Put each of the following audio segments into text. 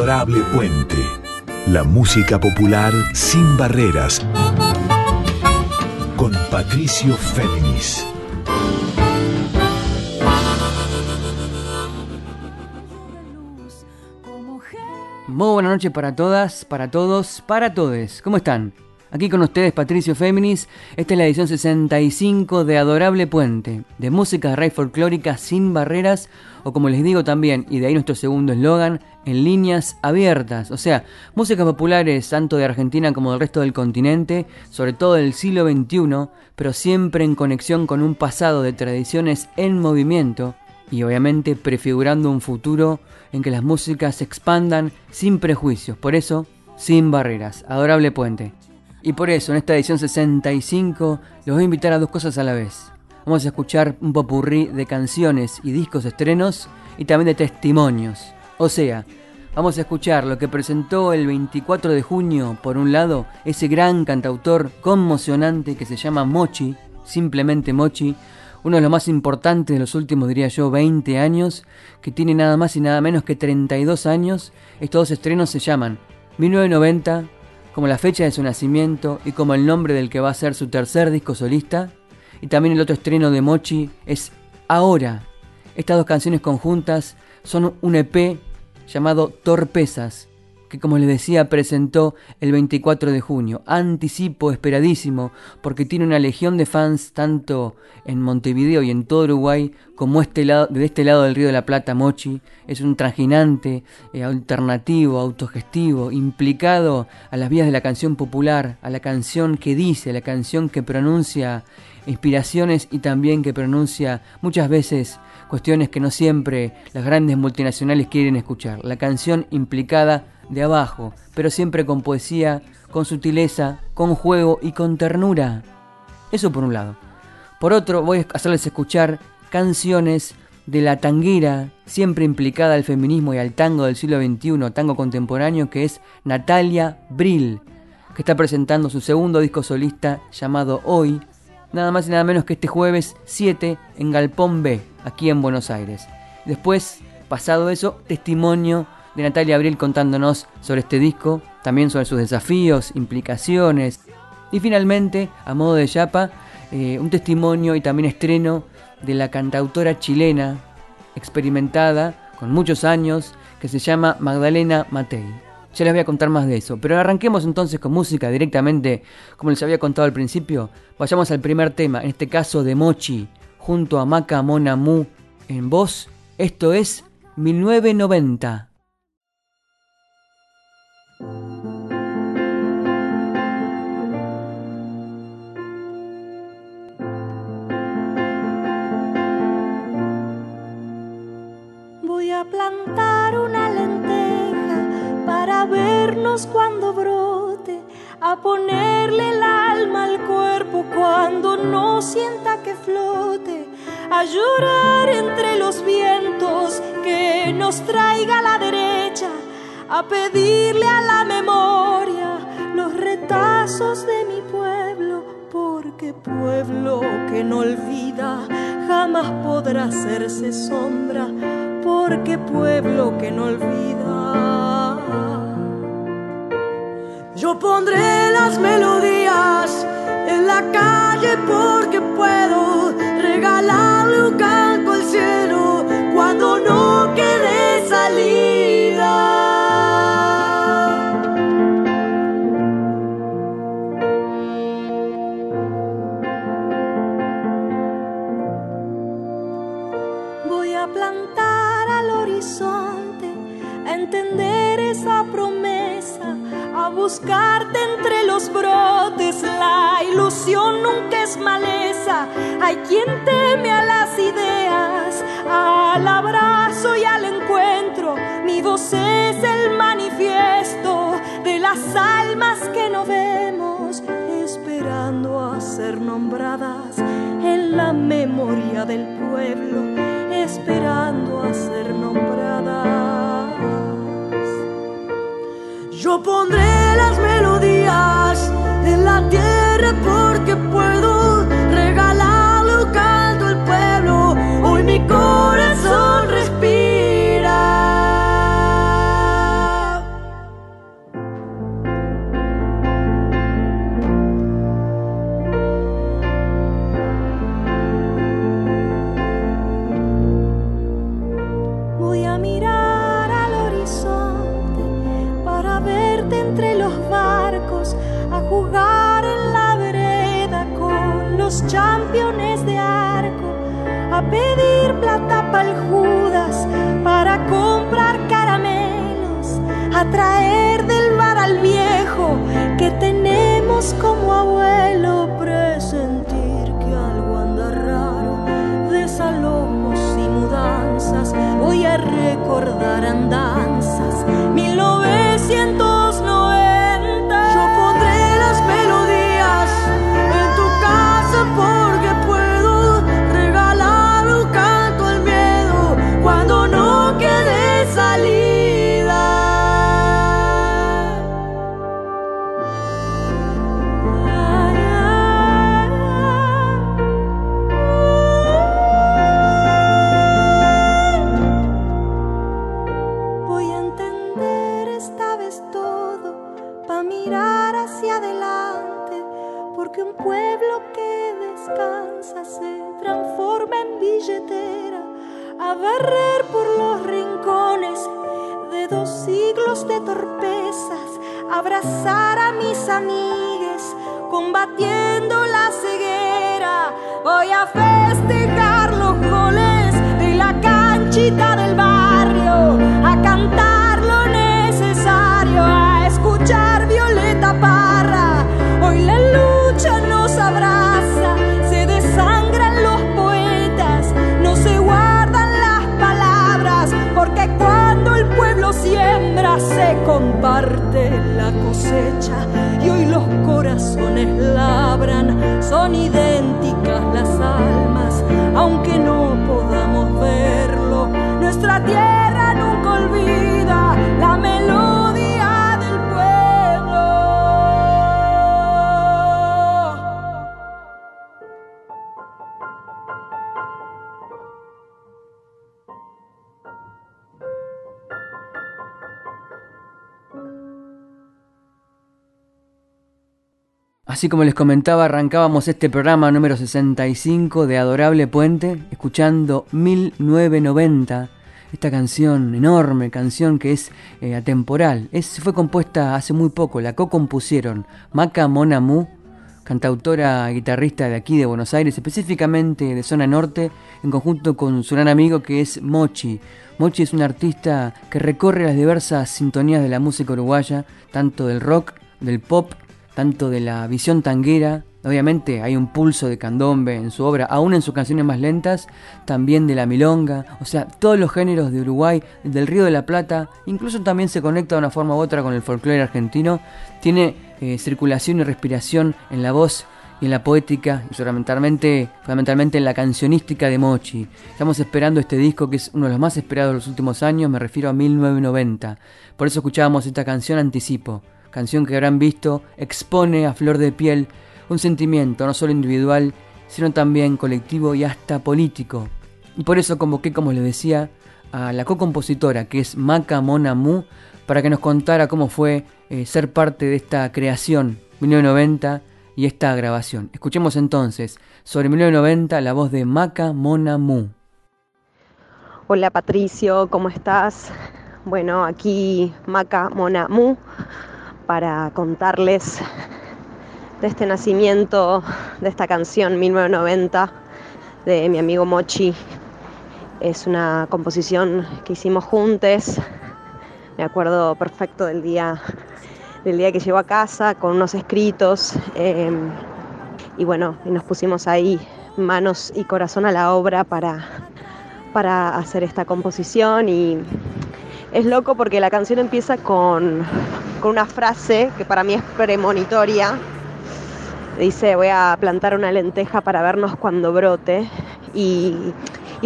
Adorable Puente. La música popular sin barreras. Con Patricio Féminis. Muy buenas noches para todas, para todos, para todes. ¿Cómo están? Aquí con ustedes Patricio Féminis, esta es la edición 65 de Adorable Puente, de música de folclórica sin barreras, o como les digo también, y de ahí nuestro segundo eslogan, en líneas abiertas, o sea, músicas populares tanto de Argentina como del resto del continente, sobre todo del siglo XXI, pero siempre en conexión con un pasado de tradiciones en movimiento, y obviamente prefigurando un futuro en que las músicas se expandan sin prejuicios, por eso, sin barreras. Adorable Puente. Y por eso, en esta edición 65, los voy a invitar a dos cosas a la vez. Vamos a escuchar un popurrí de canciones y discos estrenos y también de testimonios. O sea, vamos a escuchar lo que presentó el 24 de junio, por un lado, ese gran cantautor conmocionante que se llama Mochi, simplemente Mochi, uno de los más importantes de los últimos, diría yo, 20 años, que tiene nada más y nada menos que 32 años. Estos dos estrenos se llaman 1990 como la fecha de su nacimiento y como el nombre del que va a ser su tercer disco solista. Y también el otro estreno de Mochi es Ahora. Estas dos canciones conjuntas son un EP llamado Torpezas, que como les decía presentó el 24 de junio. Anticipo esperadísimo porque tiene una legión de fans tanto en Montevideo y en todo Uruguay como este lado, de este lado del Río de la Plata, Mochi. Es un trajinante, eh, alternativo, autogestivo, implicado a las vías de la canción popular, a la canción que dice, a la canción que pronuncia inspiraciones y también que pronuncia muchas veces cuestiones que no siempre las grandes multinacionales quieren escuchar. La canción implicada de abajo, pero siempre con poesía, con sutileza, con juego y con ternura. Eso por un lado. Por otro, voy a hacerles escuchar canciones de la tanguera, siempre implicada al feminismo y al tango del siglo XXI, tango contemporáneo, que es Natalia Brill, que está presentando su segundo disco solista llamado Hoy, nada más y nada menos que este jueves 7 en Galpón B, aquí en Buenos Aires. Después, pasado eso, testimonio de Natalia Abril contándonos sobre este disco, también sobre sus desafíos, implicaciones. Y finalmente, a modo de chapa, eh, un testimonio y también estreno de la cantautora chilena, experimentada, con muchos años, que se llama Magdalena Matei. Ya les voy a contar más de eso, pero arranquemos entonces con música directamente, como les había contado al principio. Vayamos al primer tema, en este caso de Mochi, junto a Maca Mona Mu en voz. Esto es 1990. Cuando brote, a ponerle el alma al cuerpo cuando no sienta que flote, a llorar entre los vientos que nos traiga la derecha a pedirle a la memoria los retazos de mi pueblo, porque pueblo que no olvida jamás podrá hacerse sombra, porque pueblo que no olvida. Yo pondré las melodías en la calle porque puedo regalarle un canto al cielo cuando no quede salida. Buscarte entre los brotes. La ilusión nunca es maleza. Hay quien teme a las ideas, al abrazo y al encuentro. Mi voz es el manifiesto de las almas que no vemos, esperando a ser nombradas en la memoria del pueblo, esperando a ser nombradas. Yo pondré las melodías en la tierra entre los barcos, a jugar en la vereda con los championes de arco, a pedir plata para Judas, para comprar caramelos, a traer del bar al viejo que tenemos como abuelo presentir que algo anda raro, desalojos y mudanzas, voy a recordar andanzas, mi lo abrazar a mis amigues, combatiendo la ceguera. Voy a festejar los goles de la canchita del barrio, a cantar lo necesario, a escuchar Violeta Parra. Hoy la lucha nos abraza, se desangran los poetas, no se guardan las palabras, porque cuando el pueblo siembra se comparte y hoy los corazones labran, son idénticas las almas, aunque no podamos verlo, nuestra tierra Así como les comentaba, arrancábamos este programa número 65 de Adorable Puente, escuchando 1990, esta canción, enorme canción que es eh, atemporal. Es, fue compuesta hace muy poco, la co-compusieron Maca Monamu, cantautora guitarrista de aquí de Buenos Aires, específicamente de zona norte, en conjunto con su gran amigo que es Mochi. Mochi es un artista que recorre las diversas sintonías de la música uruguaya, tanto del rock, del pop, tanto de la visión tanguera, obviamente hay un pulso de candombe en su obra, aún en sus canciones más lentas, también de la milonga, o sea, todos los géneros de Uruguay, del Río de la Plata, incluso también se conecta de una forma u otra con el folclore argentino, tiene eh, circulación y respiración en la voz y en la poética y fundamentalmente, fundamentalmente en la cancionística de Mochi. Estamos esperando este disco que es uno de los más esperados de los últimos años, me refiero a 1990. Por eso escuchábamos esta canción Anticipo canción que habrán visto, expone a flor de piel un sentimiento no solo individual, sino también colectivo y hasta político. Y por eso convoqué, como les decía, a la co-compositora, que es Maca Mona Mu, para que nos contara cómo fue eh, ser parte de esta creación 1990 y esta grabación. Escuchemos entonces sobre 1990 la voz de Maca Mona Mu. Hola Patricio, ¿cómo estás? Bueno, aquí Maca Mona Mu para contarles de este nacimiento de esta canción 1990 de mi amigo Mochi. Es una composición que hicimos juntos. Me acuerdo perfecto del día, del día que llegó a casa con unos escritos. Em, y bueno, y nos pusimos ahí manos y corazón a la obra para, para hacer esta composición. Y es loco porque la canción empieza con con una frase que para mí es premonitoria. Dice, voy a plantar una lenteja para vernos cuando brote. Y,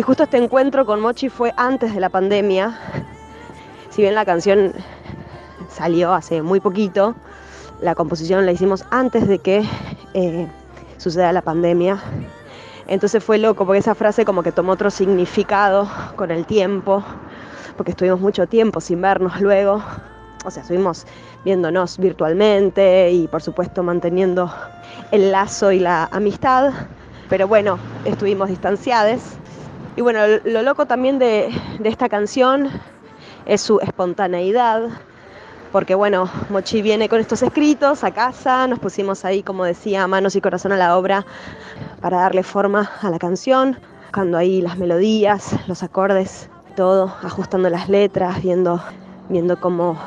justo este encuentro con Mochi fue antes de la pandemia. Si bien la canción salió hace muy poquito, la composición la hicimos antes de que eh, suceda la pandemia. Entonces fue loco porque esa frase como que tomó otro significado con el tiempo, porque estuvimos mucho tiempo sin vernos luego. O sea, estuvimos viéndonos virtualmente y por supuesto manteniendo el lazo y la amistad, pero bueno, estuvimos distanciados. Y bueno, lo loco también de, esta canción es su espontaneidad, porque bueno, Mochi viene con estos escritos a casa, nos pusimos ahí, como decía, manos y corazón a la obra para darle forma a la canción, buscando ahí las melodías, los acordes, todo, ajustando las letras, viendo, viendo cómo,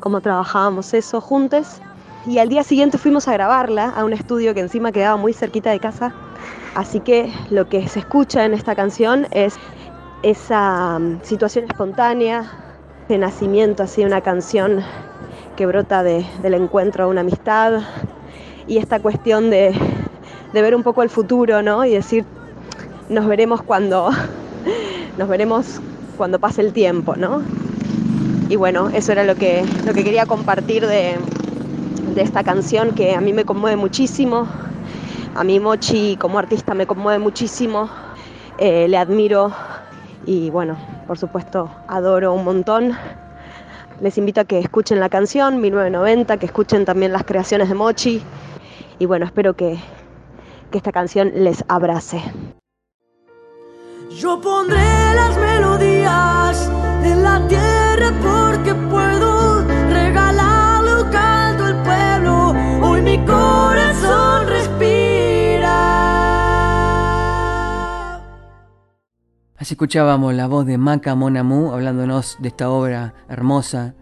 cómo trabajábamos eso juntos. Y al día siguiente fuimos a grabarla a un estudio que encima quedaba muy cerquita de casa. Así que lo que se escucha en esta canción es esa mm, situación espontánea de nacimiento, así una canción que brota del encuentro a una amistad y esta cuestión de, ver un poco el futuro, ¿no? Y decir, nos veremos cuando, nos veremos cuando pase el tiempo, ¿no? Y bueno, eso era lo que, lo que quería compartir de, esta canción que a mí me conmueve muchísimo. A mí Mochi como artista me conmueve muchísimo. Eh, le admiro y bueno, por supuesto, adoro un montón. Les invito a que escuchen la canción 1990, que escuchen también las creaciones de Mochi y bueno, espero que, que esta canción les abrace. Yo pondré las melodías en la tierra porque puedo regalarle un al pueblo. Hoy mi corazón respira. Así escuchábamos la voz de Maca Monamu hablándonos de esta obra hermosa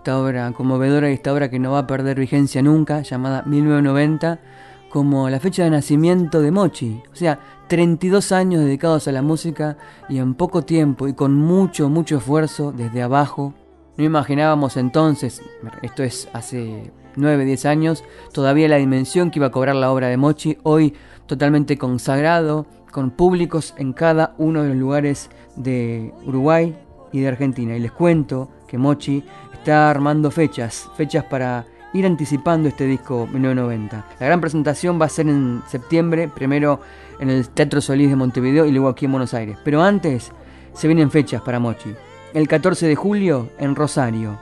esta obra conmovedora y esta obra que no va a perder vigencia nunca, llamada 1990, como la fecha de nacimiento de Mochi. O sea, 32 años dedicados a la música y en poco tiempo y con mucho, mucho esfuerzo desde abajo. No imaginábamos entonces, esto es hace 9, 10 años, todavía la dimensión que iba a cobrar la obra de Mochi, hoy totalmente consagrado, con públicos en cada uno de los lugares de Uruguay y de Argentina. Y les cuento que Mochi está armando fechas, fechas para ir anticipando este disco 1990. La gran presentación va a ser en septiembre, primero en el Teatro Solís de Montevideo y luego aquí en Buenos Aires. Pero antes se vienen fechas para Mochi. El 14 de julio en Rosario,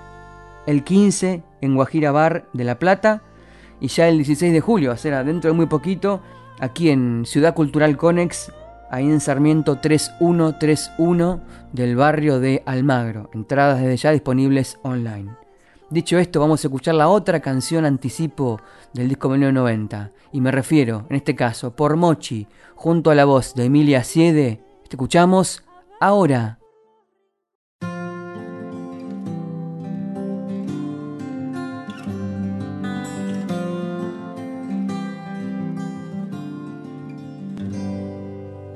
el 15 en Guajira Bar de La Plata y ya el 16 de julio, o sea, dentro de muy poquito, aquí en Ciudad Cultural Conex ahí en Sarmiento 3131 del barrio de Almagro. Entradas desde ya disponibles online. Dicho esto, vamos a escuchar la otra canción anticipo del disco 1990. Y me refiero, en este caso, por Mochi, junto a la voz de Emilia Siede. Escuchamos ahora.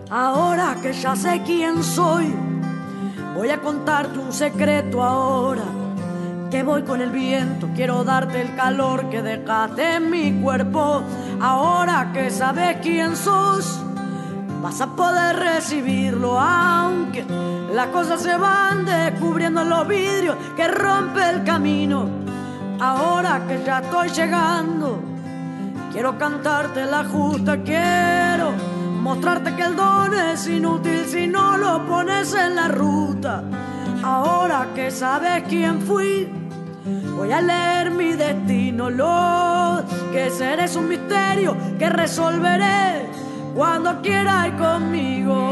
Ahora que ya sé quién soy, voy a contarte un secreto ahora. Que voy con el viento, quiero darte el calor que dejaste en mi cuerpo. Ahora que sabes quién sos, vas a poder recibirlo, aunque las cosas se van descubriendo en los vidrios que rompe el camino. Ahora que ya estoy llegando, quiero cantarte la justa, quiero mostrarte que el don es inútil si no lo pones en la ruta. Ahora que sabes quién fui, voy a leer mi destino. Lo que seré es un misterio que resolveré cuando quieras ir conmigo.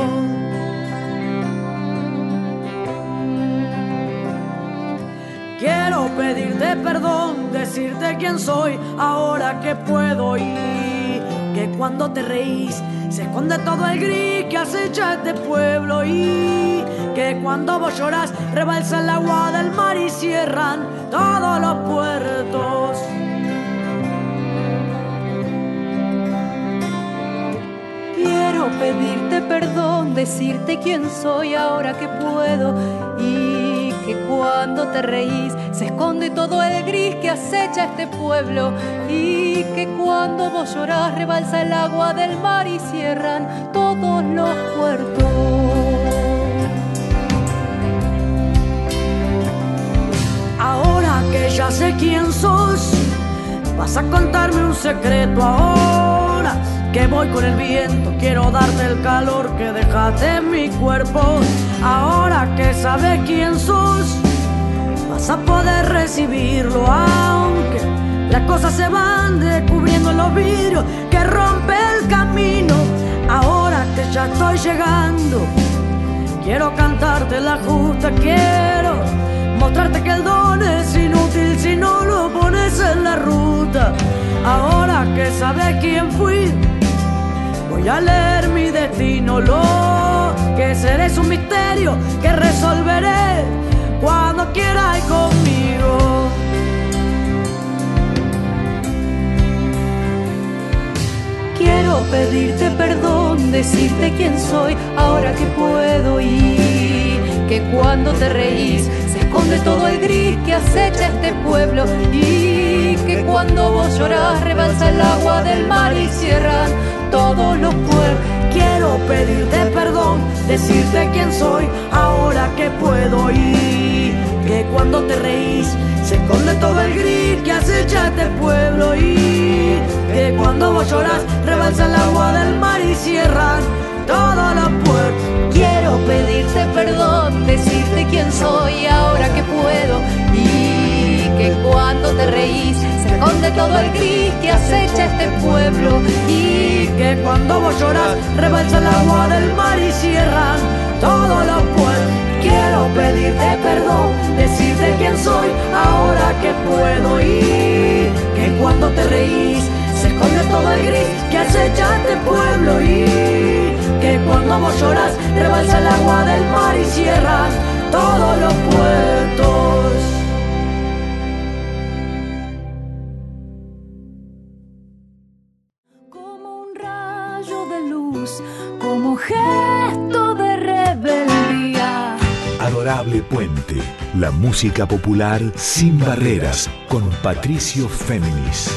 Quiero pedirte perdón, decirte quién soy ahora que puedo ir. Que cuando te reís se esconde todo el gris que acecha este pueblo y cuando vos lloras rebalsa el agua del mar y cierran todos los puertos. Quiero pedirte perdón, decirte quién soy ahora que puedo y que cuando te reís se esconde todo el gris que acecha este pueblo y que cuando vos llorás rebalsa el agua del mar y cierran todos los puertos. Que ya sé quién sos, vas a contarme un secreto ahora que voy con el viento, quiero darte el calor que dejaste en mi cuerpo. Ahora que sabes quién sos, vas a poder recibirlo, aunque las cosas se van descubriendo los vidrios que rompe el camino. Ahora que ya estoy llegando, quiero cantarte la justa, quiero mostrarte que el don es inútil si no lo pones en la ruta. Ahora que sabes quién fui Voy a leer mi destino, lo que seré es un misterio que resolveré cuando quieras conmigo. Quiero pedirte perdón, decirte quién soy ahora que puedo y que cuando te reís esconde todo el gris que acecha este pueblo y que cuando vos llorás rebalsa el agua del mar y cierran todos los puertos. Quiero pedirte perdón, decirte quién soy ahora que puedo y que cuando te reís se esconde todo el gris que acecha este pueblo y que cuando vos lloras rebalsa el agua del mar y cierran todos los puertos. Pedirte perdón, decirte quién soy ahora que puedo. Y que cuando te reís se esconde todo el gris que acecha este pueblo. Y que cuando vos lloras rebalsa el agua del mar y cierran todos los puertos. Quiero pedirte perdón, decirte quién soy ahora que puedo. Y que cuando te reís se esconde todo el gris que acecha este pueblo. Y que cuando vos lloras rebalsa el agua del mar y cierran todos los puertos. Como un rayo de luz, como gesto de rebeldía. Adorable Puente, la música popular sin barreras, con Patricio Féminis.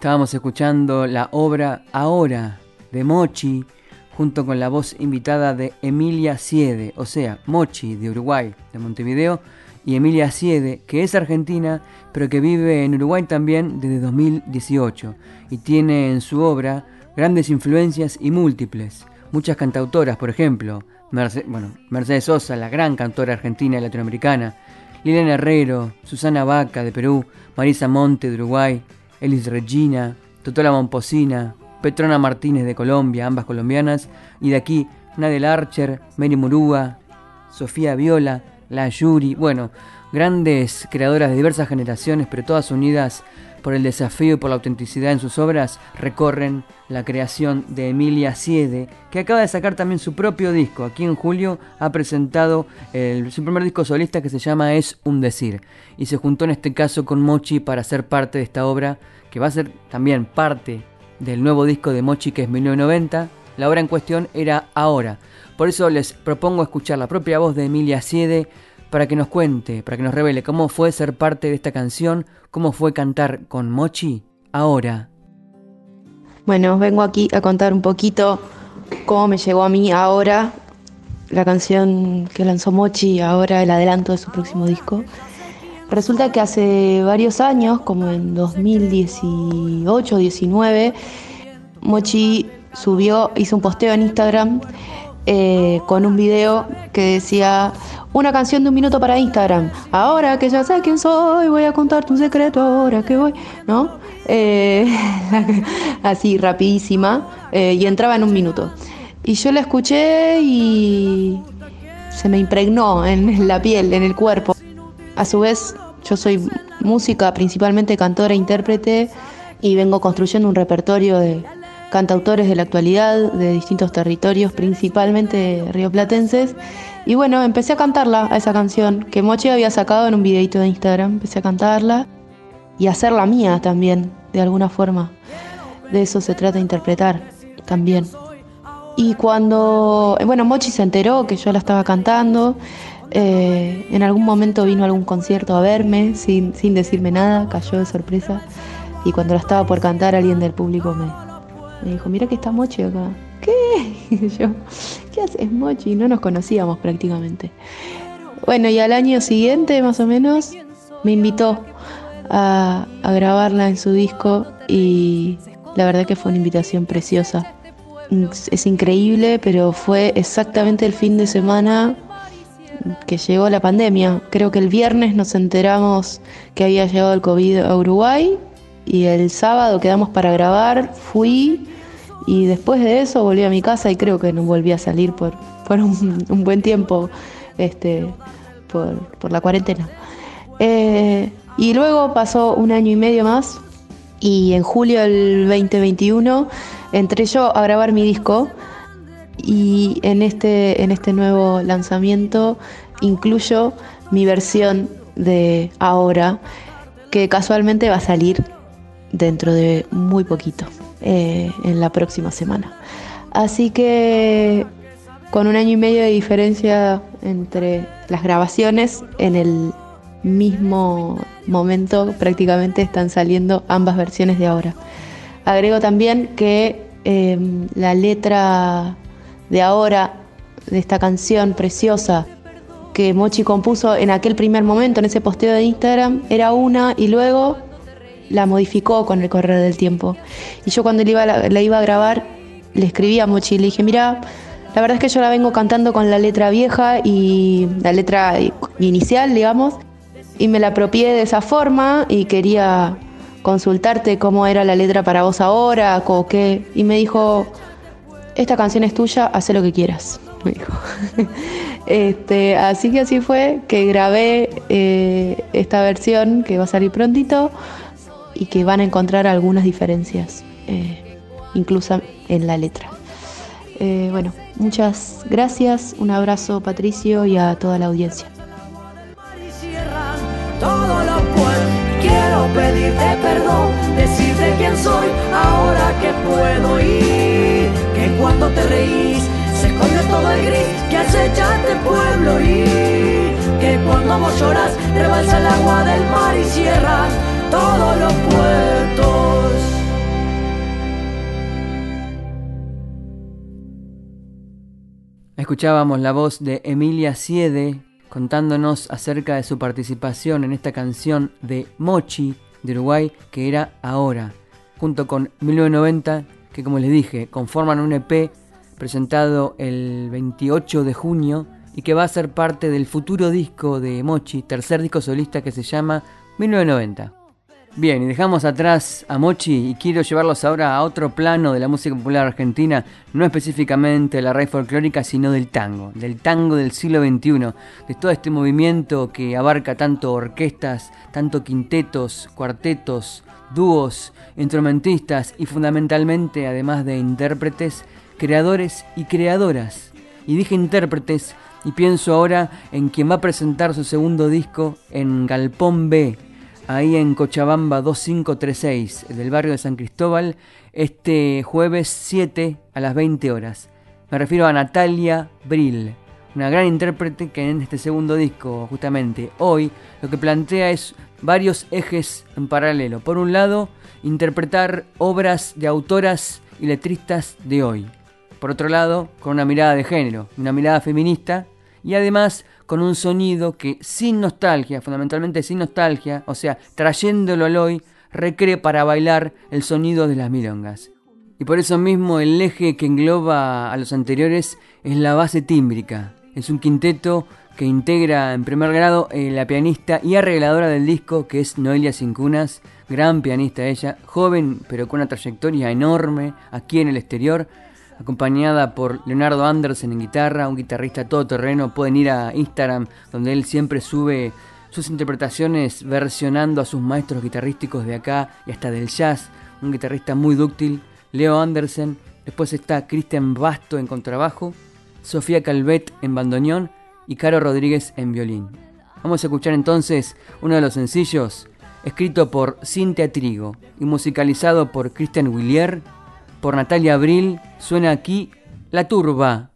Estábamos escuchando la obra Ahora de Mochi, junto con la voz invitada de Emilia Siede, o sea, Mochi de Uruguay, de Montevideo, y Emilia Siede, que es argentina, pero que vive en Uruguay también desde 2018, y tiene en su obra grandes influencias y múltiples. Muchas cantautoras, por ejemplo, Mercedes Sosa, la gran cantora argentina y latinoamericana, Liliana Herrero, Susana Vaca de Perú, Marisa Monte de Uruguay, Elis Regina, Totola Momposina, Petrona Martínez de Colombia, ambas colombianas, y de aquí Nadel Archer, Mary Murúa, Sofía Viola, La Yuri, bueno, grandes creadoras de diversas generaciones, pero todas unidas por el desafío y por la autenticidad en sus obras, recorren la creación de Emilia Siede, que acaba de sacar también su propio disco. Aquí en julio ha presentado su primer disco solista que se llama Es un decir, y se juntó en este caso con Mochi para ser parte de esta obra, que va a ser también parte del nuevo disco de Mochi que es 1990. La obra en cuestión era Ahora. Por eso les propongo escuchar la propia voz de Emilia Siede para que nos cuente, para que nos revele cómo fue ser parte de esta canción, cómo fue cantar con Mochi Ahora. Bueno, vengo aquí a contar un poquito cómo me llegó a mí ahora la canción que lanzó Mochi, ahora el adelanto de su próximo disco. Resulta que hace varios años, como en 2018 19, Mochi subió, hizo un posteo en Instagram eh, con un video que decía una canción de un minuto para Instagram. Ahora que ya sé quién soy, voy a contarte un secreto ahora que voy, ¿no? Eh, así rapidísima eh, y entraba en un minuto. Y yo la escuché y se me impregnó en la piel, en el cuerpo. A su vez, yo soy música, principalmente cantora intérprete, y vengo construyendo un repertorio de cantautores de la actualidad, de distintos territorios, principalmente rioplatenses. Y bueno, empecé a cantarla, a esa canción que Mochi había sacado en un videito de Instagram. Empecé a cantarla y a hacerla mía también, de alguna forma. De eso se trata de interpretar también. Y cuando, eh, bueno, Mochi se enteró que yo la estaba cantando, eh, en algún momento vino a algún concierto a verme sin, sin decirme nada, cayó de sorpresa. Y cuando la estaba por cantar, alguien del público me, me dijo, mira que está Mochi acá. ¿Qué? Y yo, ¿qué haces Mochi? No nos conocíamos prácticamente. Bueno, y al año siguiente, más o menos, me invitó a, a grabarla en su disco y la verdad que fue una invitación preciosa. Es increíble, pero fue exactamente el fin de semana que llegó la pandemia. Creo que el viernes nos enteramos que había llegado el COVID a Uruguay y el sábado quedamos para grabar, fui y después de eso volví a mi casa y creo que no volví a salir por, por un, buen tiempo este, por, por la cuarentena. Eh, y luego pasó un año y medio más Y en julio del 2021 entré yo a grabar mi disco y en este, en este nuevo lanzamiento incluyo mi versión de ahora, que casualmente va a salir dentro de muy poquito, eh, en la próxima semana. Así que con un año y medio de diferencia entre las grabaciones, en el mismo momento prácticamente están saliendo ambas versiones de ahora. Agrego también que em, la letra de ahora, de esta canción preciosa que Mochi compuso en aquel primer momento, en ese posteo de Instagram, era una y luego la modificó con el correr del tiempo. Y yo cuando la iba, la iba a grabar, le escribí a Mochi y le dije, mira, la verdad es que yo la vengo cantando con la letra vieja y la letra inicial, digamos, y me la apropié de esa forma y quería consultarte cómo era la letra para vos ahora, o qué. Y me dijo, esta canción es tuya, haz lo que quieras. Me dijo. este, así que así fue que grabé eh, esta versión que va a salir prontito y que van a encontrar algunas diferencias, eh, incluso en la letra. Eh, bueno, muchas gracias, un abrazo Patricio y a toda la audiencia. Todo lo puedo, quiero pedirte perdón, decirte quién soy ahora que puedo ir, que cuando te reís se esconde todo el gris que acecha este pueblo y que cuando vos lloras rebalsa el agua del mar y cierra todos los puertos. Escuchábamos la voz de Emilia Siede contándonos acerca de su participación en esta canción de Mochi de Uruguay que era Ahora, junto con 1990 que como les dije conforman un EP presentado el 28 de junio y que va a ser parte del futuro disco de Mochi, tercer disco solista que se llama 1990. Bien, y dejamos atrás a Mochi y quiero llevarlos ahora a otro plano de la música popular argentina, no específicamente la raíz folclórica, sino del tango, del tango del siglo XXI, de todo este movimiento que abarca tanto orquestas, tanto quintetos, cuartetos, dúos, instrumentistas y fundamentalmente, además de intérpretes, creadores y creadoras. Y dije intérpretes y pienso ahora en quien va a presentar su segundo disco en Galpón B, ahí en Cochabamba 2536, del barrio de San Cristóbal, este jueves 7 a las 20 horas. Me refiero a Natalia Brill, una gran intérprete que en este segundo disco, justamente hoy, lo que plantea es varios ejes en paralelo. Por un lado, interpretar obras de autoras y letristas de hoy. Por otro lado, con una mirada de género, una mirada feminista y además con un sonido que sin nostalgia, fundamentalmente sin nostalgia, o sea, trayéndolo al hoy, recree para bailar el sonido de las milongas. Y por eso mismo el eje que engloba a los anteriores es la base tímbrica. Es un quinteto que integra en primer grado eh, la pianista y arregladora del disco, que es Noelia Cincunas, gran pianista ella, joven pero con una trayectoria enorme aquí en el exterior, acompañada por Leonardo Andersen en guitarra, un guitarrista todoterreno. Pueden ir a Instagram, donde él siempre sube sus interpretaciones versionando a sus maestros guitarrísticos de acá y hasta del jazz. Un guitarrista muy dúctil, Leo Andersen. Después está Cristian Basto en contrabajo, Sofía Calvet en bandoneón y Caro Rodríguez en violín. Vamos a escuchar entonces uno de los sencillos, escrito por Cintia Trigo y musicalizado por Christian Willier por Natalia Abril, suena aquí La Turba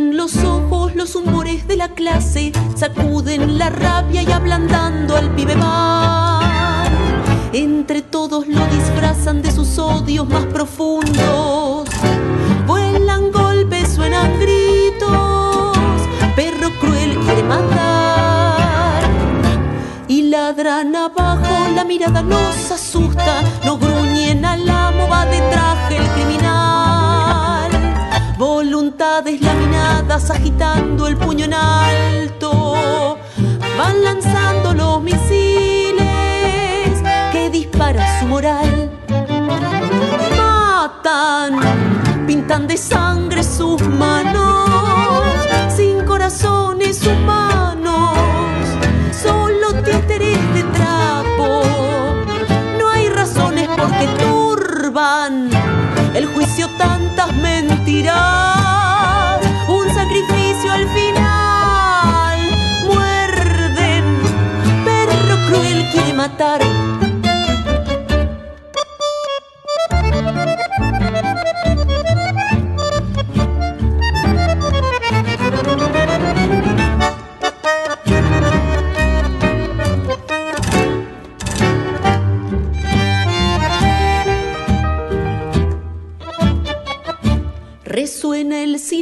Los ojos los humores de la clase, sacuden la rabia y ablandando al pibe más. Entre todos lo disfrazan de sus odios más profundos. Vuelan golpes, suenan gritos, perro cruel quiere matar. Y ladran abajo la mirada nos asusta, nos gruñen a la moda de traje el criminal. Voluntades laminadas agitando el puño en alto, van lanzando los misiles que dispara su moral. Matan, pintan de sangre sus manos, sin corazones humanos, solo títeres de trapo. No hay razones porque turban el juicio tantas mentiras,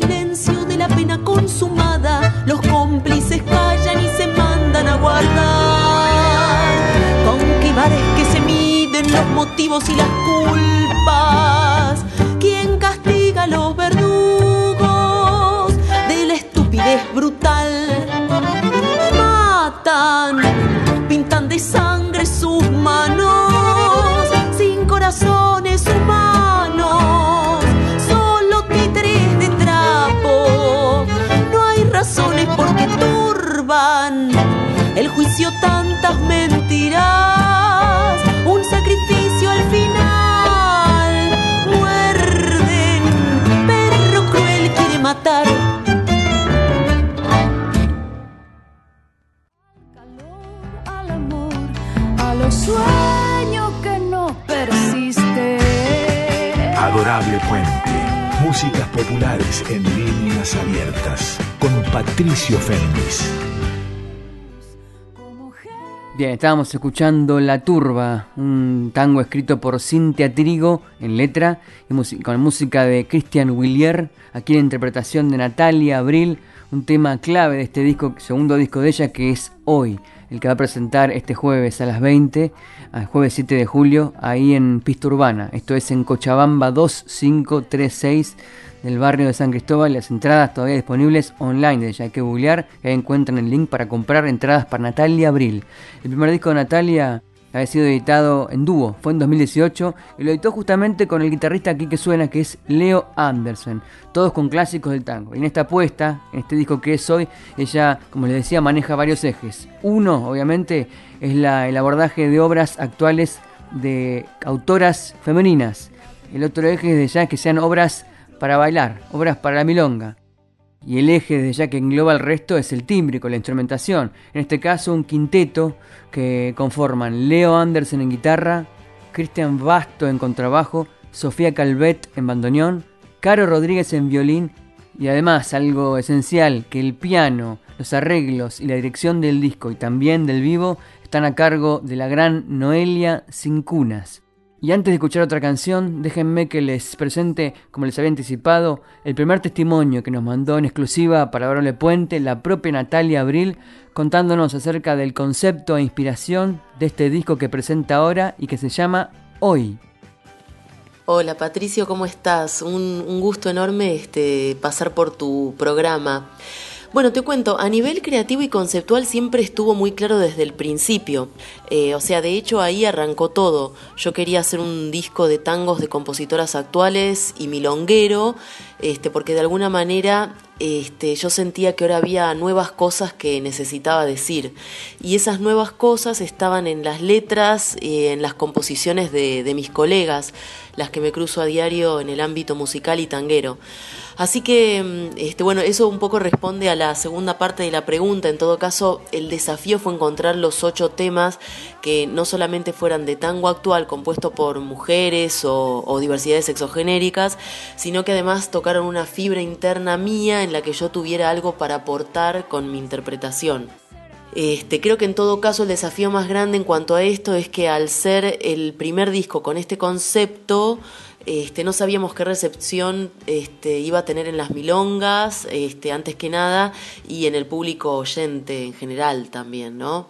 silencio de la pena consumada, los cómplices callan y se mandan a guardar. Con qué bares que se miden los motivos y las culpas. Juicio tantas mentiras. Un sacrificio al final. Muerden, perro cruel quiere matar. al amor, a los sueños que no persisten. Adorable Puente. Músicas populares en líneas abiertas. Con Patricio Féminis. Bien, estábamos escuchando La Turba, un tango escrito por Cintia Trigo en letra y con música de Christian Willier, aquí en interpretación de Natalia Abril, un tema clave de este disco, segundo disco de ella que es Hoy, el que va a presentar este jueves a las 20, al jueves 7 de julio, ahí en Pista Urbana. Esto es en Cochabamba 2536 del barrio de San Cristóbal. Las entradas todavía disponibles online, desde ya hay que googlear ahí encuentran el link para comprar entradas para Natalia Abril. El primer disco de Natalia había sido editado en dúo, fue en 2018 y lo editó justamente con el guitarrista aquí que suena, que es Leo Anderson, todos con clásicos del tango. Y en esta apuesta, en este disco que es hoy, ella, como les decía, maneja varios ejes. Uno, obviamente, es el abordaje de obras actuales de autoras femeninas. El otro eje es de ya que sean obras para bailar, obras para la milonga. Y el eje desde ya que engloba el resto es el tímbrico, la instrumentación. En este caso un quinteto que conforman Leo Anderson en guitarra, Cristian Basto en contrabajo, Sofía Calvet en bandoneón, Caro Rodríguez en violín y además algo esencial, que el piano, los arreglos y la dirección del disco y también del vivo están a cargo de la gran Noelia Cincunas. Y antes de escuchar otra canción, déjenme que les presente, como les había anticipado, el primer testimonio que nos mandó en exclusiva para Adorable Puente la propia Natalia Abril, contándonos acerca del concepto e inspiración de este disco que presenta ahora y que se llama Hoy. Hola Patricio, ¿cómo estás? Un, un gusto enorme este, pasar por tu programa. Bueno, te cuento, a nivel creativo y conceptual siempre estuvo muy claro desde el principio. Eh, o sea, de hecho ahí arrancó todo. Yo quería hacer un disco de tangos de compositoras actuales y milonguero, este, porque de alguna manera este, yo sentía que ahora había nuevas cosas que necesitaba decir. Y esas nuevas cosas estaban en las letras, y en las composiciones de, de mis colegas, las que me cruzo a diario en el ámbito musical y tanguero. Así que, mm, este, bueno, eso un poco responde a la segunda parte de la pregunta. En todo caso, el desafío fue encontrar los ocho temas que no solamente fueran de tango actual compuesto por mujeres o, o diversidades sexogenéricas, sino que además tocaron una fibra interna mía en la que yo tuviera algo para aportar con mi interpretación. Este, creo que en todo caso el desafío más grande en cuanto a esto es que al ser el primer disco con este concepto, este, no sabíamos qué recepción este, iba a tener en las milongas, este, antes que nada, y en el público oyente en general también, ¿no?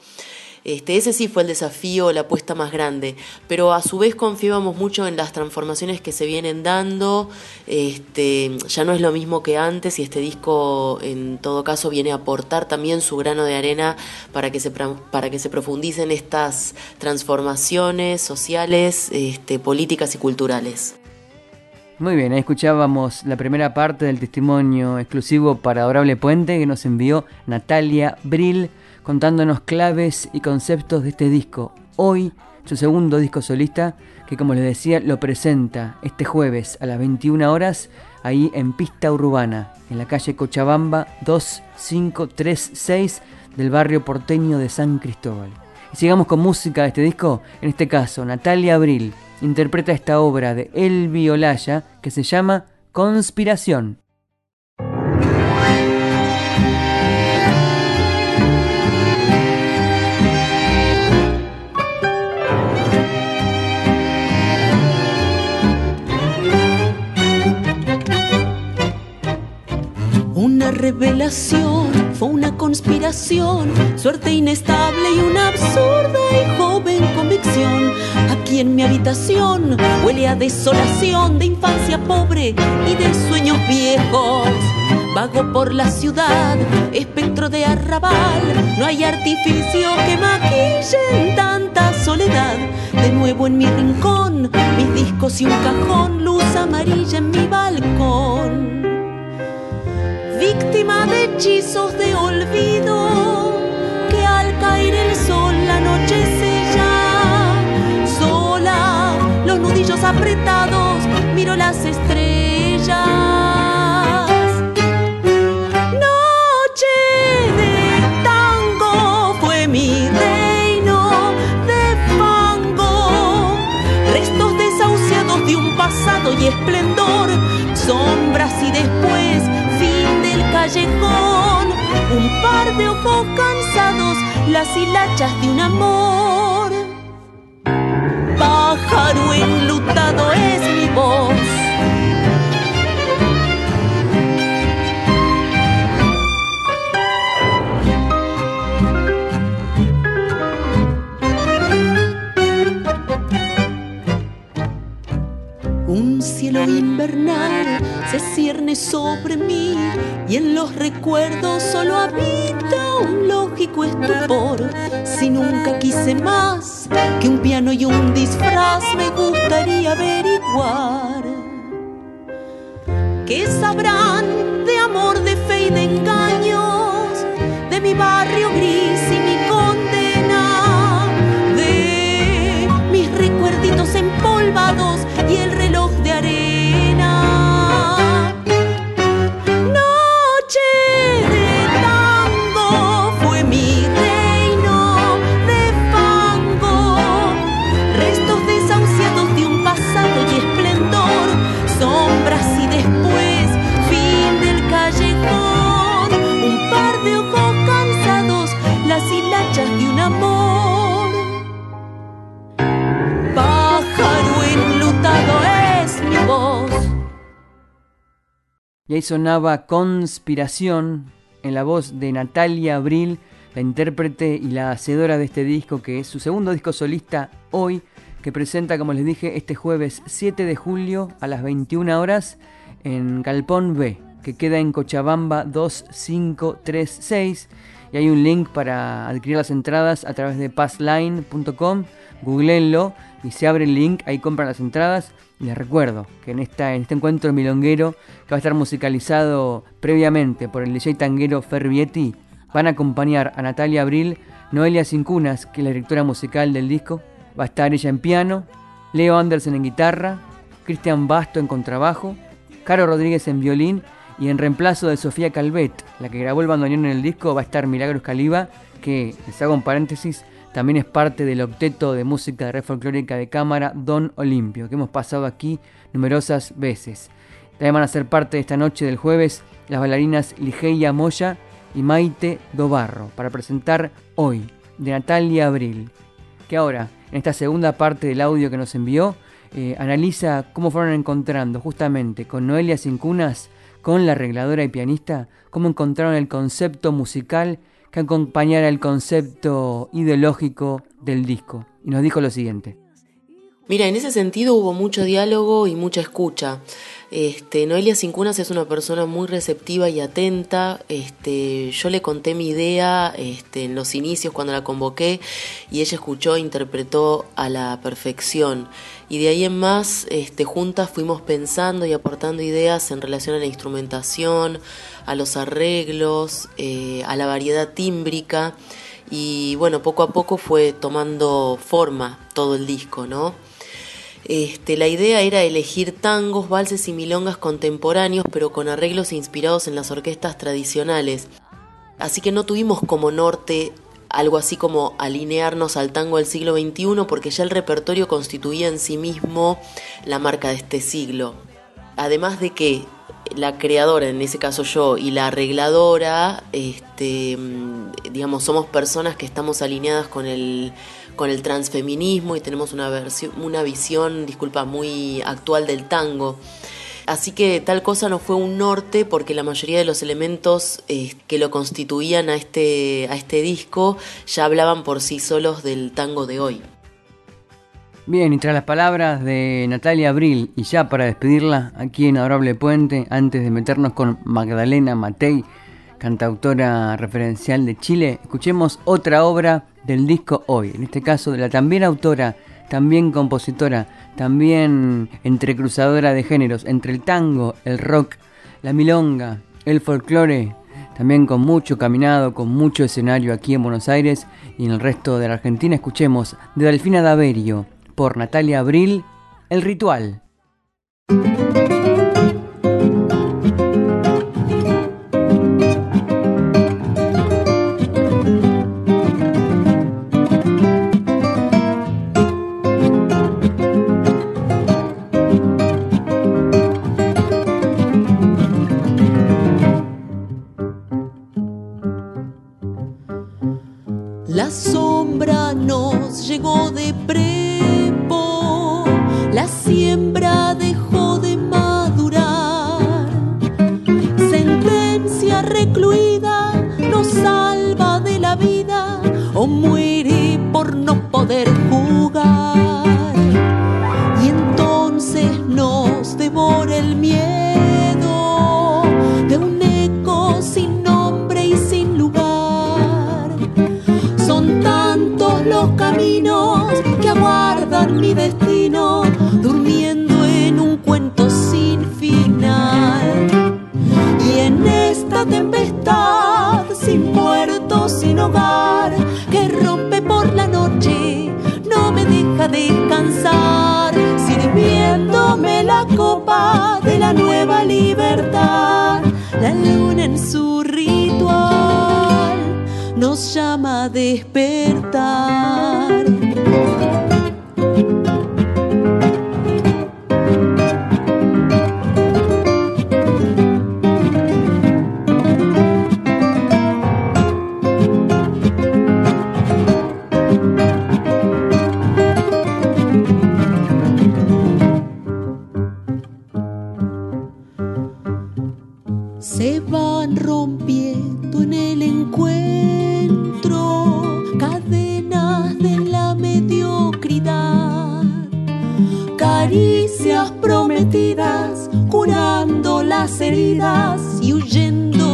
Ese sí fue el desafío, la apuesta más grande, pero a su vez confiábamos mucho en las transformaciones que se vienen dando, ya no es lo mismo que antes y este disco en todo caso viene a aportar también su grano de arena para que se, para que se profundicen estas transformaciones sociales, políticas y culturales. Muy bien, escuchábamos la primera parte del testimonio exclusivo para Adorable Puente que nos envió Natalia Brill contándonos claves y conceptos de este disco. Hoy, su segundo disco solista, que como les decía, lo presenta este jueves a las 21 horas, ahí en Pista Urbana, en la calle Cochabamba 2536 del barrio porteño de San Cristóbal. Y sigamos con música de este disco, en este caso, Natalia Abril interpreta esta obra de Elvi Olaya que se llama Conspiración. Una revelación, fue una conspiración, suerte inestable y una absurda y joven convicción. Aquí en mi habitación huele a desolación de infancia pobre y de sueños viejos. Vago por la ciudad, espectro de arrabal, no hay artificio que maquillen tanta soledad. De nuevo en mi rincón, mis discos y un cajón, luz amarilla en mi balcón hechizos de olvido, que al caer el sol la noche sella. Sola, los nudillos apretados, miro las estrellas. Noche de tango fue mi reino de fango, restos desahuciados de un pasado y esplendor, sombras y después callejón, un par de ojos cansados, las hilachas de un amor. Pájaro enlutado es mi voz. Sobre mí y en los recuerdos solo habita un lógico estupor. Si nunca quise más que un piano y un disfraz, me gustaría averiguar. ¿Qué sabrán de amor, de fe y de engaños, de mi barrio gris Y ahí sonaba Conspiración en la voz de Natalia Abril, la intérprete y la hacedora de este disco, que es su segundo disco solista hoy, que presenta, como les dije, este jueves 7 de julio a las 21 horas en Galpón B, que queda en Cochabamba 2536. Y hay un link para adquirir las entradas a través de passline.com. Googleenlo y se abre el link, ahí compran las entradas. Les recuerdo que en, esta, en este encuentro milonguero, que va a estar musicalizado previamente por el DJ tanguero Fervietti, van a acompañar a Natalia Abril, Noelia Cincunas, que es la directora musical del disco, va a estar ella en piano, Leo Anderson en guitarra, Cristian Basto en contrabajo, Caro Rodríguez en violín y en reemplazo de Sofía Calvet, la que grabó el bandoneón en el disco, va a estar Milagros Caliba, que, les hago un paréntesis, también es parte del octeto de música de red folclórica de cámara Don Olimpio, que hemos pasado aquí numerosas veces. También van a ser parte de esta noche del jueves las bailarinas Ligeia Moya y Maite Dobarro, para presentar hoy de Natalia Abril, que ahora, en esta segunda parte del audio que nos envió, eh, analiza cómo fueron encontrando justamente con Noelia Cincunas, con la arregladora y pianista, cómo encontraron el concepto musical que acompañara el concepto ideológico del disco. Y nos dijo lo siguiente. Mira, en ese sentido hubo mucho diálogo y mucha escucha. Este, Noelia Cincunas es una persona muy receptiva y atenta. Este, yo le conté mi idea este, en los inicios cuando la convoqué y ella escuchó e interpretó a la perfección. Y de ahí en más, este, juntas fuimos pensando y aportando ideas en relación a la instrumentación, a los arreglos, eh, a la variedad tímbrica. Y bueno, poco a poco fue tomando forma todo el disco, ¿no? Este, la idea era elegir tangos, valses y milongas contemporáneos, pero con arreglos inspirados en las orquestas tradicionales. Así que no tuvimos como norte algo así como alinearnos al tango del siglo XXI, porque ya el repertorio constituía en sí mismo la marca de este siglo. Además de que la creadora, en ese caso yo, y la arregladora, este, digamos, somos personas que estamos alineadas con el con el transfeminismo y tenemos una, versión, una visión, disculpa, muy actual del tango. Así que tal cosa no fue un norte porque la mayoría de los elementos eh, que lo constituían a este, a este disco ya hablaban por sí solos del tango de hoy. Bien, y tras las palabras de Natalia Abril, y ya para despedirla aquí en Adorable Puente, antes de meternos con Magdalena Matei, cantautora referencial de Chile, escuchemos otra obra del disco Hoy, en este caso de la también autora, también compositora, también entrecruzadora de géneros, entre el tango, el rock, la milonga, el folclore, también con mucho caminado, con mucho escenario aquí en Buenos Aires y en el resto de la Argentina, escuchemos de Delfina Daverio por Natalia Abril, El Ritual. caricias prometidas, curando las heridas y huyendo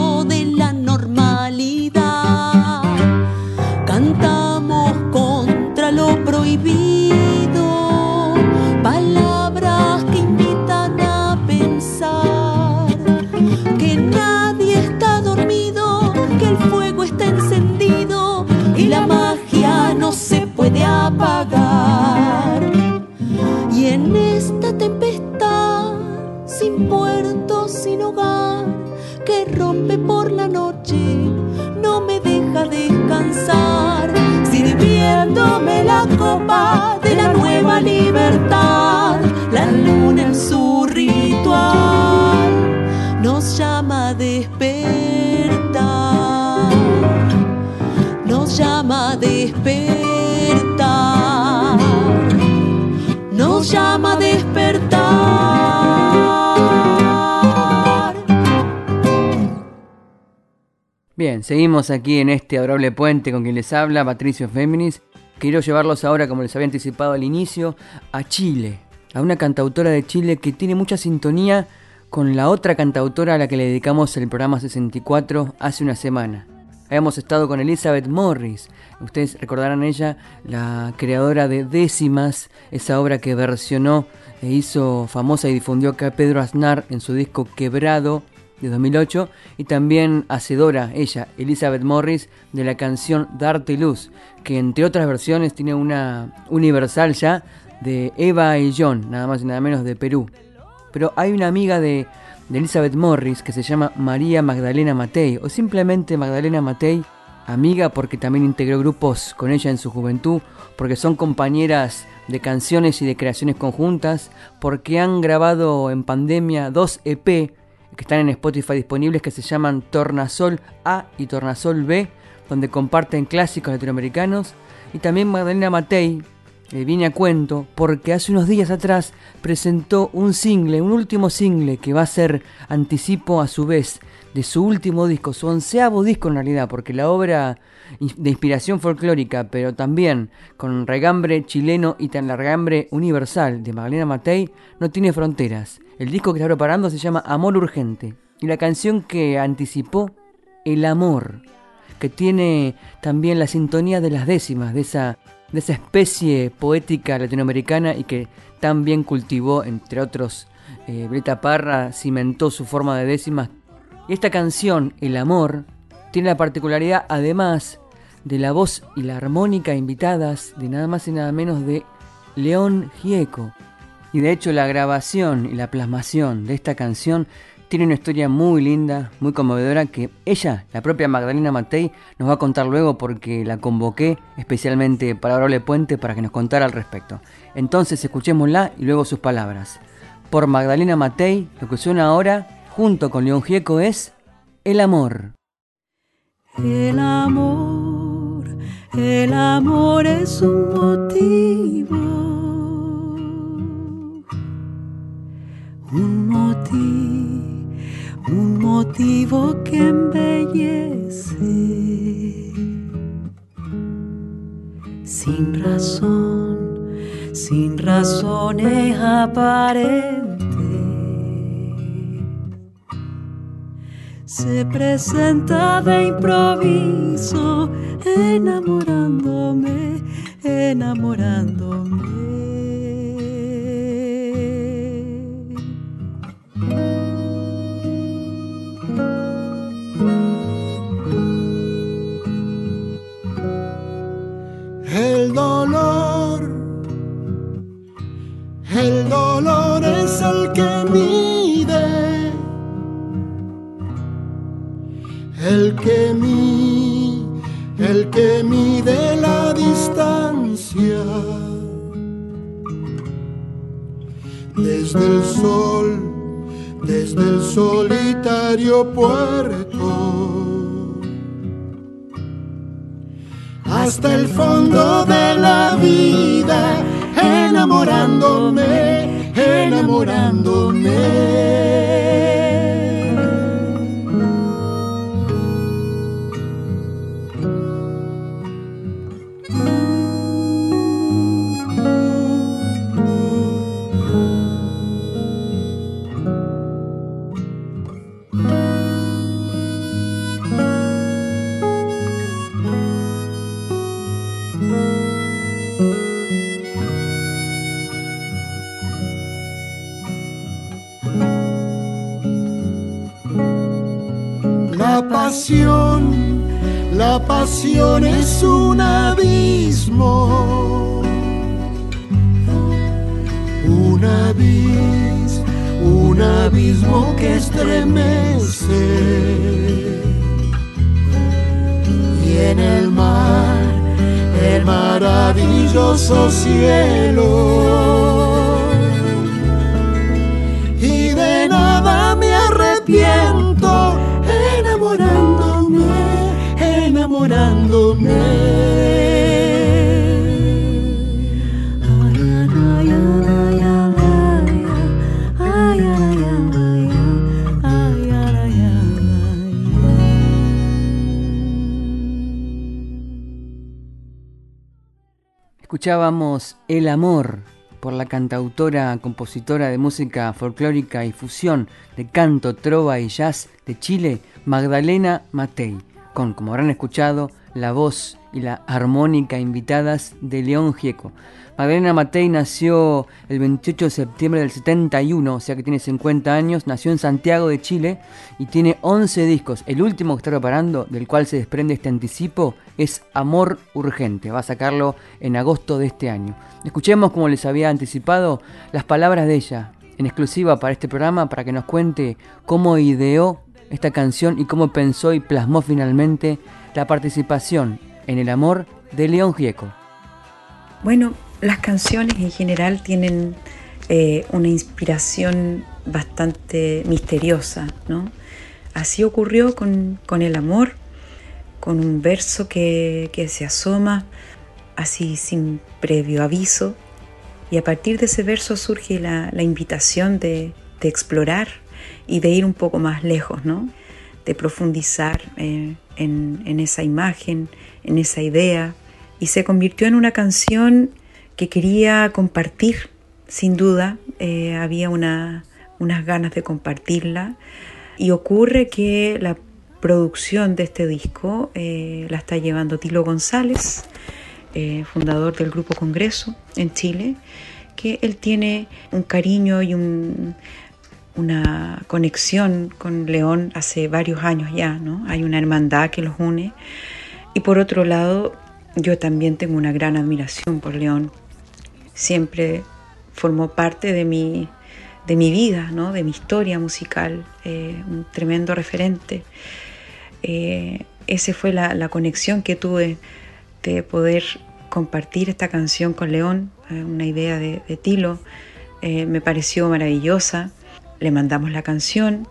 Bien, seguimos aquí en este adorable puente con quien les habla, Patricio Féminis. Quiero llevarlos ahora, como les había anticipado al inicio, a Chile, a una cantautora de Chile que tiene mucha sintonía con la otra cantautora a la que le dedicamos el programa 64 hace una semana. Habíamos estado con Elizabeth Morris, ustedes recordarán ella, la creadora de Décimas, esa obra que versionó e hizo famosa y difundió acá Pedro Aznar en su disco Quebrado de 2008 y también hacedora ella, Elizabeth Morris, de la canción Darte Luz, que entre otras versiones tiene una universal ya de Eva y John, nada más y nada menos de Perú. Pero hay una amiga de, de Elizabeth Morris que se llama María Magdalena Matei, o simplemente Magdalena Matei, amiga porque también integró grupos con ella en su juventud, porque son compañeras de canciones y de creaciones conjuntas, porque han grabado en pandemia dos EP que están en Spotify disponibles que se llaman Tornasol A y Tornasol B, donde comparten clásicos latinoamericanos. Y también Magdalena Matei eh, viene a cuento porque hace unos días atrás presentó un single, un último single que va a ser anticipo a su vez de su último disco, su onceavo disco en realidad, porque la obra de inspiración folclórica, pero también con regambre chileno y tan regambre universal de Magdalena Matei, no tiene fronteras. El disco que está preparando se llama Amor Urgente y la canción que anticipó, El Amor, que tiene también la sintonía de las décimas, de esa, de esa especie poética latinoamericana y que tan bien cultivó, entre otros, eh, Parra, cimentó su forma de décimas. Y esta canción, El Amor, tiene la particularidad, además de la voz y la armónica invitadas de nada más y nada menos de León Gieco, y de hecho la grabación y la plasmación de esta canción tiene una historia muy linda, muy conmovedora que ella, la propia Magdalena Matei, nos va a contar luego porque la convoqué especialmente para Orole Puente para que nos contara al respecto. Entonces escuchémosla y luego sus palabras. Por Magdalena Matei, lo que suena ahora, junto con León Gieco, es El amor. El amor, el amor es un motivo un motivo, un motivo que embellece. Sin razón, sin razones aparentes. Se presenta de improviso, enamorándome, enamorándome. Desde el sol, desde el solitario puerto hasta el fondo de la vida, enamorándome, enamorándome. La pasión es un abismo, un abismo, un abismo que estremece. Y en el mar, el maravilloso cielo. enamorándome. Escuchábamos El Amor por la cantautora, compositora de música folclórica y fusión de canto, trova y jazz de Chile, Magdalena Matei con, como habrán escuchado, la voz y la armónica invitadas de León Gieco. Magdalena Matei nació el 28 de septiembre del 71, o sea que tiene 50 años, nació en Santiago de Chile y tiene 11 discos. El último que está preparando, del cual se desprende este anticipo, es Amor Urgente. Va a sacarlo en agosto de este año. Escuchemos, como les había anticipado, las palabras de ella, en exclusiva para este programa, para que nos cuente cómo ideó esta canción y cómo pensó y plasmó finalmente la participación en el amor de León Gieco. Bueno, las canciones en general tienen eh, una inspiración bastante misteriosa, ¿no? Así ocurrió con, el amor, con un verso que, se asoma así sin previo aviso, y a partir de ese verso surge la, invitación de, explorar y de ir un poco más lejos, ¿no? de profundizar eh, en, en esa imagen, en esa idea, y se convirtió en una canción que quería compartir, sin duda, eh, había unas ganas de compartirla. Y ocurre que la producción de este disco eh, la está llevando Tilo González, eh, fundador del Grupo Congreso en Chile, que él tiene un cariño y una conexión con León hace varios años ya, ¿no? Hay una hermandad que los une. Y por otro lado, yo también tengo una gran admiración por León siempre formó parte de mi, de mi vida, ¿no? de mi historia musical, eh, un tremendo referente. Eh, esa fue la, conexión que tuve de poder compartir esta canción con León, eh, una idea de, de Tilo, me pareció maravillosa. Le mandamos la canción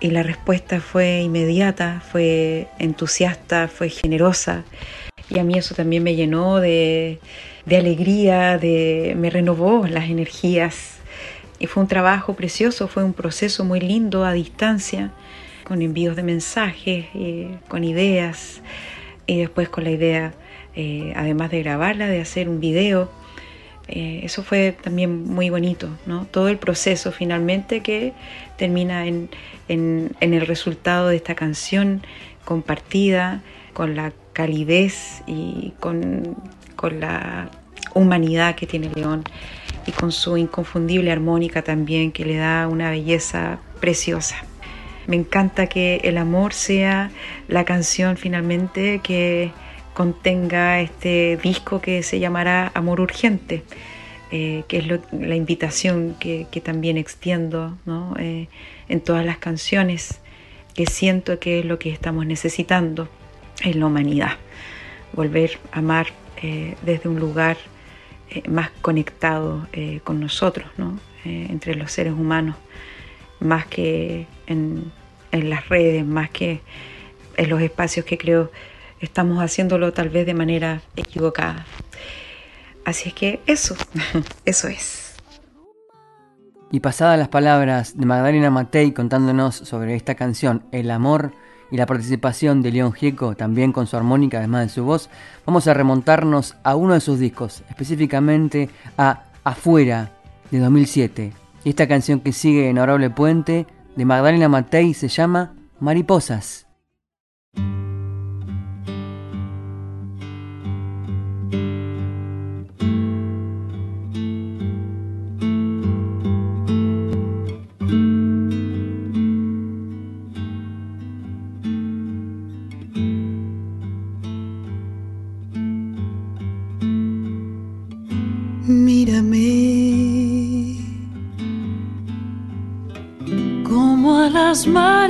y la respuesta fue inmediata, fue entusiasta, fue generosa y a mí eso también me llenó de, alegría, de, me renovó las energías. Y fue un trabajo precioso, fue un proceso muy lindo a distancia, con envíos de mensajes, eh, con ideas, y después con la idea, eh, además de grabarla, de hacer un video. Eh, eso fue también muy bonito, ¿no? Todo el proceso finalmente que termina en, el resultado de esta canción compartida con la calidez y con la humanidad que tiene León y con su inconfundible armónica también que le da una belleza preciosa. Me encanta que el amor sea la canción finalmente que contenga este disco que se llamará Amor Urgente, eh, que es la invitación que, también extiendo eh, en todas las canciones, que siento que es lo que estamos necesitando en la humanidad, volver a amar eh, desde un lugar más conectado con nosotros, entre los seres humanos, más que en, las redes, más que en los espacios que creo estamos haciéndolo tal vez de manera equivocada. Así es que eso, eso es. Y pasadas las palabras de Magdalena Matei contándonos sobre esta canción, El amor, y la participación de León Gieco, también con su armónica, además de su voz, vamos a remontarnos a uno de sus discos, específicamente a Afuera, de 2007. Y esta canción que sigue en Honorable Puente, de Magdalena Matei, se llama Mariposas.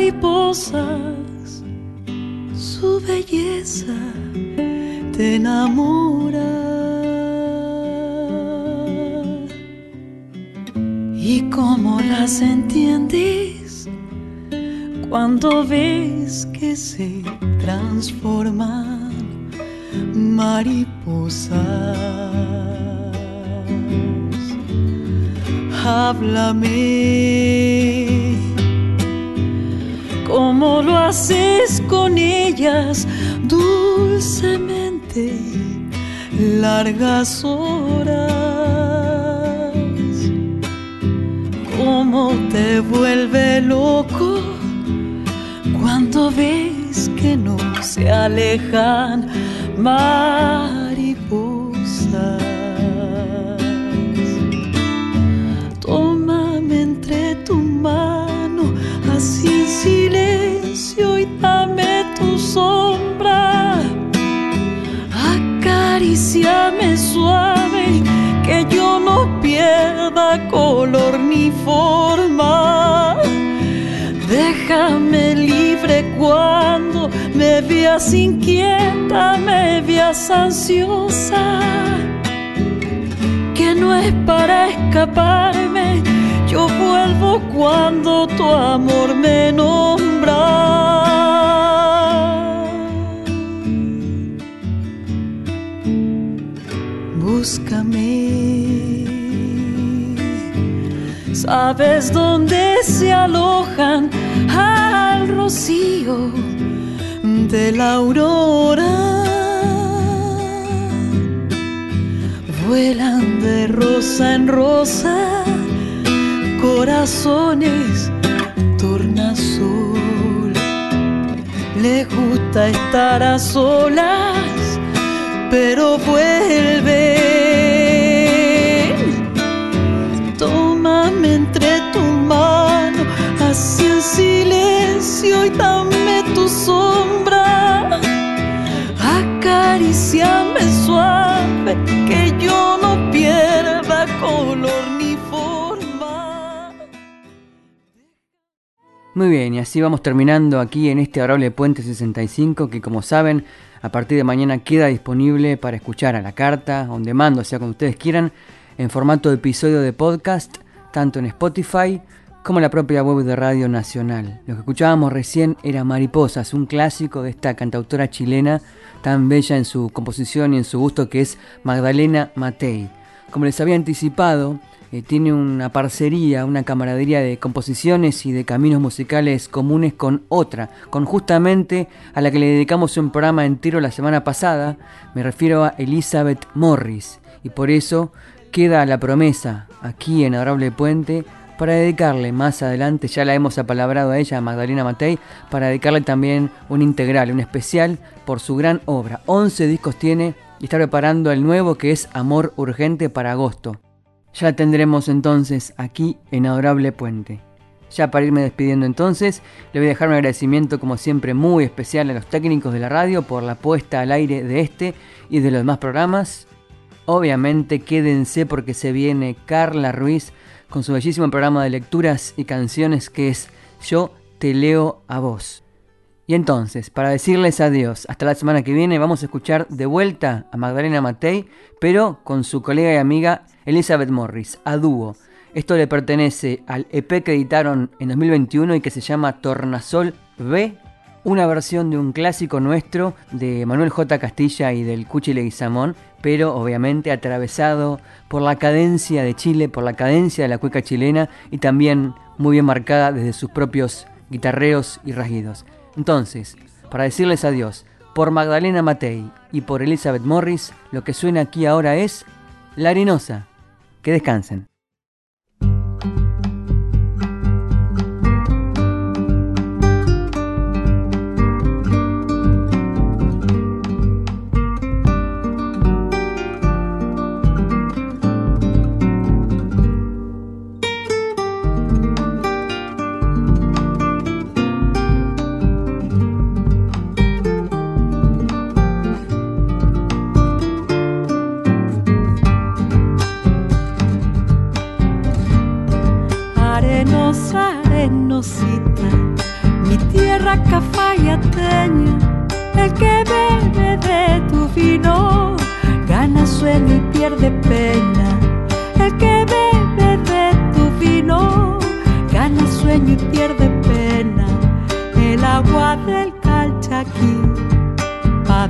Mariposas, su belleza te enamora. ¿Y cómo las entiendes cuando ves que se transforman mariposas? Háblame cómo lo haces con ellas dulcemente, largas horas. ¿Cómo te vuelve loco cuando ves que no se alejan mariposas? Acariciame suave, que yo no pierda color ni forma. Déjame libre cuando me veas inquieta, me veas ansiosa. Que no es para escaparme, yo vuelvo cuando tu amor me nombra. Sabes dónde se alojan al rocío de la aurora. Vuelan de rosa en rosa, corazones tornasol. Le gusta estar a solas, pero vuelve. Y dame tu sombra. Acariciame suave, que yo no pierda color ni forma. Muy bien, y así vamos terminando aquí en este adorable Puente 65 que como saben a partir de mañana queda disponible para escuchar a la carta, on demand, o sea, cuando ustedes quieran, en formato de episodio de podcast, tanto en Spotify como la propia web de Radio Nacional. Lo que escuchábamos recién era Mariposas, un clásico de esta cantautora chilena tan bella en su composición y en su gusto que es Magdalena Matei. Como les había anticipado, eh, tiene una parcería, una camaradería de composiciones y de caminos musicales comunes con otra, con justamente a la que le dedicamos un programa entero la semana pasada, me refiero a Elizabeth Morris, y por eso queda la promesa aquí en Adorable Puente para dedicarle más adelante, ya la hemos apalabrado a ella, a Magdalena Matei, para dedicarle también un integral, un especial por su gran obra. 11 discos tiene y está preparando el nuevo que es Amor Urgente para agosto. Ya la tendremos entonces aquí en Adorable Puente. Ya para irme despidiendo entonces, le voy a dejar un agradecimiento como siempre muy especial a los técnicos de la radio por la puesta al aire de este y de los demás programas. Obviamente quédense porque se viene Carla Ruiz con su bellísimo programa de lecturas y canciones que es Yo te leo a vos. Y entonces, para decirles adiós, hasta la semana que viene vamos a escuchar de vuelta a Magdalena Matei, pero con su colega y amiga Elizabeth Morris, a dúo. Esto le pertenece al EP que editaron en 2021 y que se llama Tornasol B, una versión de un clásico nuestro de Manuel J. Castilla y del Cuchi Leguizamón, pero obviamente atravesado por la cadencia de Chile, por la cadencia de la cueca chilena y también muy bien marcada desde sus propios guitarreos y rasguidos. Entonces, para decirles adiós, por Magdalena Matei y por Elizabeth Morris, lo que suena aquí ahora es La Arenosa. Que descansen.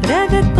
breve